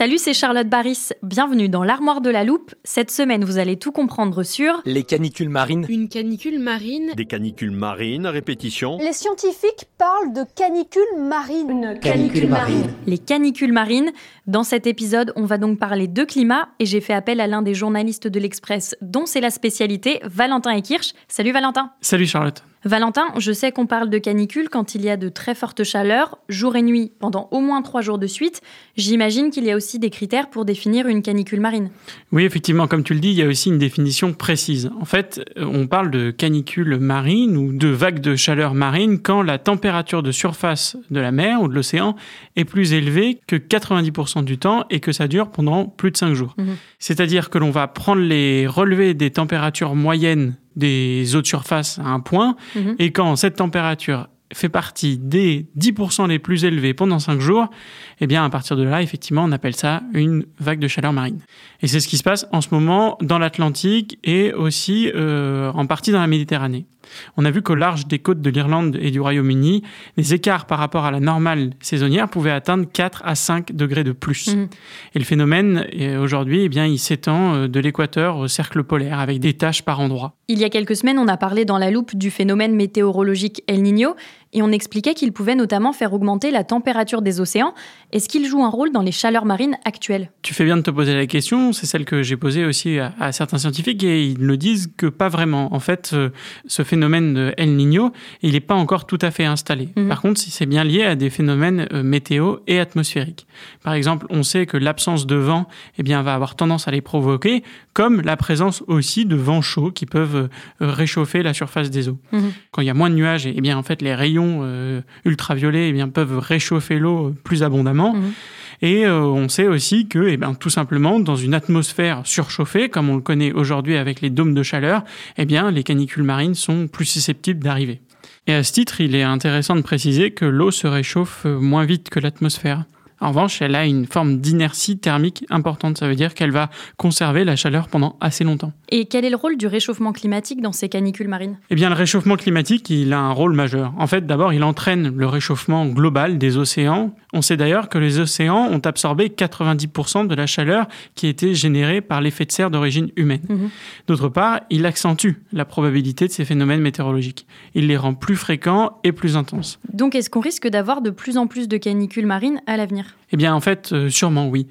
Salut, c'est Charlotte Baris. Bienvenue dans l'armoire de la loupe. Cette semaine, vous allez tout comprendre sur Les canicules marines. Une canicule marine. Des canicules marines, répétition. Les scientifiques parlent de canicules marines. Une canicule marine. les canicules marines. Dans cet épisode, on va donc parler de climat et j'ai fait appel à l'un des journalistes de l'Express dont c'est la spécialité, Valentin Ekirch. Salut Valentin. Salut Charlotte. Valentin, je sais qu'on parle de canicule quand il y a de très fortes chaleurs, jour et nuit, pendant au moins trois jours de suite. J'imagine qu'il y a aussi des critères pour définir une canicule marine. Oui, effectivement, comme tu le dis, il y a aussi une définition précise. En fait, euh, on parle de canicule marine ou de vague de chaleur marine quand la température de surface de la mer ou de l'océan est plus élevée que 90% du temps et que ça dure pendant plus de cinq jours. Mhm. C'est-à-dire que l'on va prendre les relevés des températures moyennes des eaux de surface à un point, Mhm. et quand cette température fait partie des 10% les plus élevés pendant 5 jours, eh bien à partir de là, effectivement, on appelle ça une vague de chaleur marine. Et c'est ce qui se passe en ce moment dans l'Atlantique et aussi euh, en partie dans la Méditerranée. On a vu qu'au large des côtes de l'Irlande et du Royaume-Uni, les écarts par rapport à la normale saisonnière pouvaient atteindre 4 à 5 degrés de plus. Mhm. Et le phénomène, euh, aujourd'hui, eh bien, il s'étend euh, de l'équateur au cercle polaire avec des taches par endroits. Il y a quelques semaines, on a parlé dans la loupe du phénomène météorologique El Niño et on expliquait qu'il pouvait notamment faire augmenter la température des océans. Est-ce qu'il joue un rôle dans les chaleurs marines actuelles? Tu fais bien de te poser la question, c'est celle que j'ai posée aussi à, à certains scientifiques et ils ne disent que pas vraiment. En fait, euh, ce phénomène de El Niño, il n'est pas encore tout à fait installé. Mhm. Par contre, c'est bien lié à des phénomènes euh, météo et atmosphériques. Par exemple, on sait que l'absence de vent eh bien, va avoir tendance à les provoquer, comme la présence aussi de vents chauds qui peuvent euh, réchauffer la surface des eaux. Mhm. Quand il y a moins de nuages, eh bien, en fait, les rayons euh, ultraviolets eh bien, peuvent réchauffer l'eau euh, plus abondamment. Mhm. Et euh, on sait aussi que, eh ben, tout simplement, dans une atmosphère surchauffée, comme on le connaît aujourd'hui avec les dômes de chaleur, eh bien, les canicules marines sont plus susceptibles d'arriver. Et à ce titre, il est intéressant de préciser que l'eau se réchauffe moins vite que l'atmosphère. En revanche, elle a une forme d'inertie thermique importante. Ça veut dire qu'elle va conserver la chaleur pendant assez longtemps. Et quel est le rôle du réchauffement climatique dans ces canicules marines Eh bien, le réchauffement climatique, il a un rôle majeur. En fait, d'abord, il entraîne le réchauffement global des océans. On sait d'ailleurs que les océans ont absorbé 90% de la chaleur qui était générée par l'effet de serre d'origine humaine. Mhm. D'autre part, il accentue la probabilité de ces phénomènes météorologiques. Il les rend plus fréquents et plus intenses. Donc est-ce qu'on risque d'avoir de plus en plus de canicules marines à l'avenir? Eh bien, en fait, euh, sûrement oui.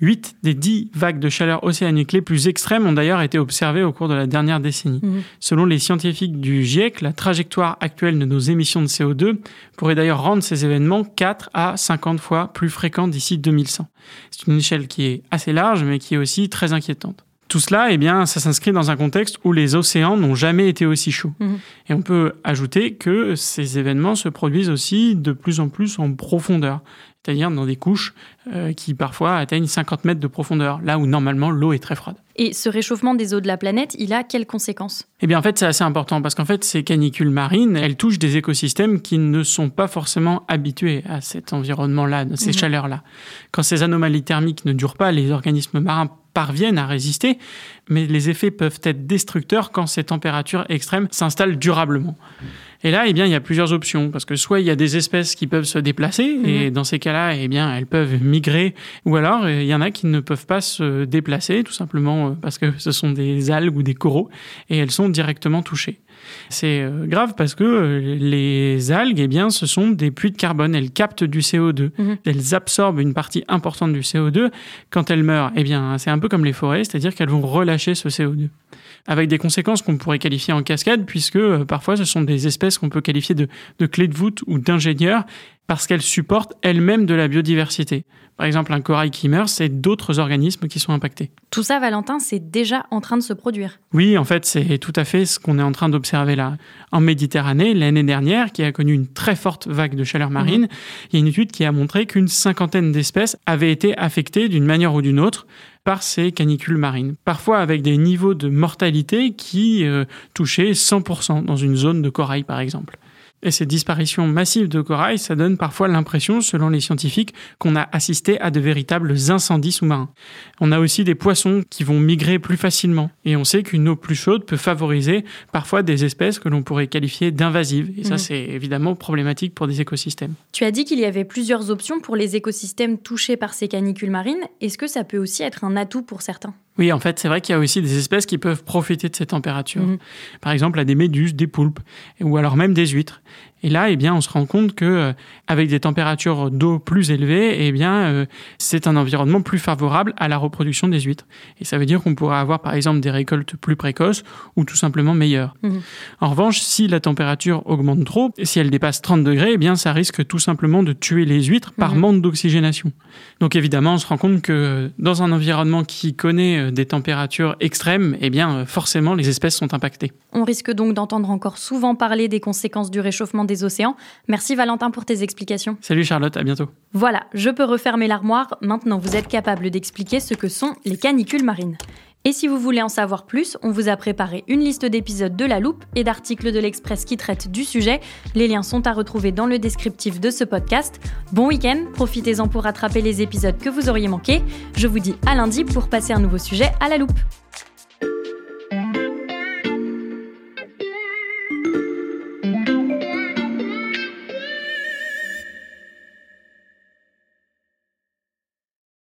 8 des 10 vagues de chaleur océanique les plus extrêmes ont d'ailleurs été observées au cours de la dernière décennie. Mhm. Selon les scientifiques du GIEC, la trajectoire actuelle de nos émissions de CO2 pourrait d'ailleurs rendre ces événements 4 à 50 fois plus fréquents d'ici 2100. C'est une échelle qui est assez large, mais qui est aussi très inquiétante. Tout cela, eh bien, ça s'inscrit dans un contexte où les océans n'ont jamais été aussi chauds. Mhm. Et on peut ajouter que ces événements se produisent aussi de plus en plus en profondeur, c'est-à-dire dans des couches euh, qui parfois atteignent 50 mètres de profondeur, là où normalement l'eau est très froide. Et ce réchauffement des eaux de la planète, il a quelles conséquences? Eh bien, en fait, c'est assez important parce qu'en fait, ces canicules marines, elles touchent des écosystèmes qui ne sont pas forcément habitués à cet environnement-là, à ces Mhm. chaleurs-là. Quand ces anomalies thermiques ne durent pas, les organismes marins parviennent à résister, mais les effets peuvent être destructeurs quand ces températures extrêmes s'installent durablement. Et là, eh bien, il y a plusieurs options parce que soit il y a des espèces qui peuvent se déplacer et dans ces cas-là, eh bien, elles peuvent migrer, ou alors euh, il y en a qui ne peuvent pas se déplacer tout simplement euh, parce que ce sont des algues ou des coraux et elles sont directement touchées. C'est euh, grave parce que euh, les algues, eh bien, ce sont des puits de carbone. Elles captent du CO2. Mhm. Elles absorbent une partie importante du CO2. Quand elles meurent, eh bien, c'est un peu comme les forêts, c'est-à-dire qu'elles vont relâcher ce CO2. Avec des conséquences qu'on pourrait qualifier en cascade, puisque euh, parfois ce sont des espèces qu'on peut qualifier de, de clés de voûte ou d'ingénieurs. Parce qu'elles supportent elles-mêmes de la biodiversité. Par exemple, un corail qui meurt, c'est d'autres organismes qui sont impactés. Tout ça, Valentin, c'est déjà en train de se produire. Oui, en fait, c'est tout à fait ce qu'on est en train d'observer là. En Méditerranée, l'année dernière, qui a connu une très forte vague de chaleur marine, mhm. il y a une étude qui a montré qu'une cinquantaine d'espèces avaient été affectées d'une manière ou d'une autre par ces canicules marines, parfois avec des niveaux de mortalité qui euh, touchaient 100% dans une zone de corail par exemple. Et ces disparitions massives de corail, ça donne parfois l'impression, selon les scientifiques, qu'on a assisté à de véritables incendies sous-marins. On a aussi des poissons qui vont migrer plus facilement. Et on sait qu'une eau plus chaude peut favoriser parfois des espèces que l'on pourrait qualifier d'invasives. Et ça, mhm. c'est évidemment problématique pour des écosystèmes. Tu as dit qu'il y avait plusieurs options pour les écosystèmes touchés par ces canicules marines. Est-ce que ça peut aussi être un atout pour certains? Oui, en fait, c'est vrai qu'il y a aussi des espèces qui peuvent profiter de ces températures. Mhm. Par exemple, à des méduses, des poulpes, ou alors même des huîtres. Et là, eh bien, on se rend compte que euh, avec des températures d'eau plus élevées, eh bien, euh, c'est un environnement plus favorable à la reproduction des huîtres. Et ça veut dire qu'on pourra avoir, par exemple, des récoltes plus précoces ou tout simplement meilleures. Mhm. En revanche, si la température augmente trop, si elle dépasse 30 degrés, eh bien, ça risque tout simplement de tuer les huîtres par mhm. manque d'oxygénation. Donc, évidemment, on se rend compte que dans un environnement qui connaît euh, des températures extrêmes, eh bien, forcément, les espèces sont impactées. On risque donc d'entendre encore souvent parler des conséquences du réchauffement des océans. Merci Valentin pour tes explications. Salut Charlotte, à bientôt. Voilà, je peux refermer l'armoire. Maintenant, vous êtes capable d'expliquer ce que sont les canicules marines. Et si vous voulez en savoir plus, on vous a préparé une liste d'épisodes de La Loupe et d'articles de l'Express qui traitent du sujet. Les liens sont à retrouver dans le descriptif de ce podcast. Bon week-end, profitez-en pour rattraper les épisodes que vous auriez manqués. Je vous dis à lundi pour passer un nouveau sujet à La Loupe.